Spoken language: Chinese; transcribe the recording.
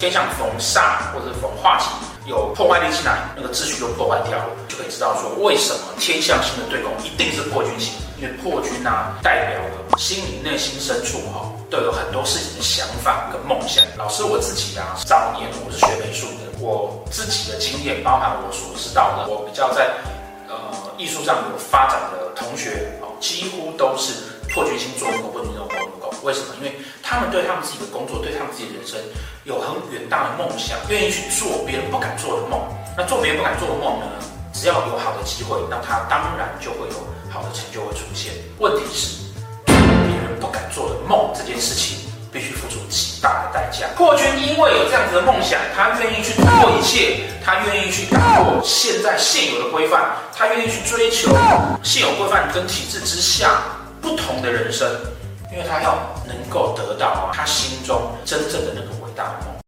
天象逢煞或者逢化忌，有破坏力进来，那个秩序就破坏掉了，就可以知道说为什么天象星的对宫一定是破军星，因为破军啊代表了心灵内心深处哈都有很多事情的想法跟梦想。老师我自己啊，早年我是学美术的，我自己的经验包含我所知道的，我比较在呃艺术上有发展的同学哦，几乎都是破军星做破军星做工。为什么？因为他们对他们自己的工作，对他们自己的人生有很远大的梦想，愿意去做别人不敢做的梦。那做别人不敢做的梦呢？只要有好的机会，那他当然就会有好的成就会出现。问题是，别人不敢做的梦这件事情，必须付出极大的代价。破军因为有这样子的梦想，他愿意去突破一切，他愿意去打破现在现有的规范，他愿意去追求现有规范跟体制之下不同的人生。因为他要能够得到啊，他心中真正的那个伟大的梦。